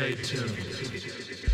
Stay tuned.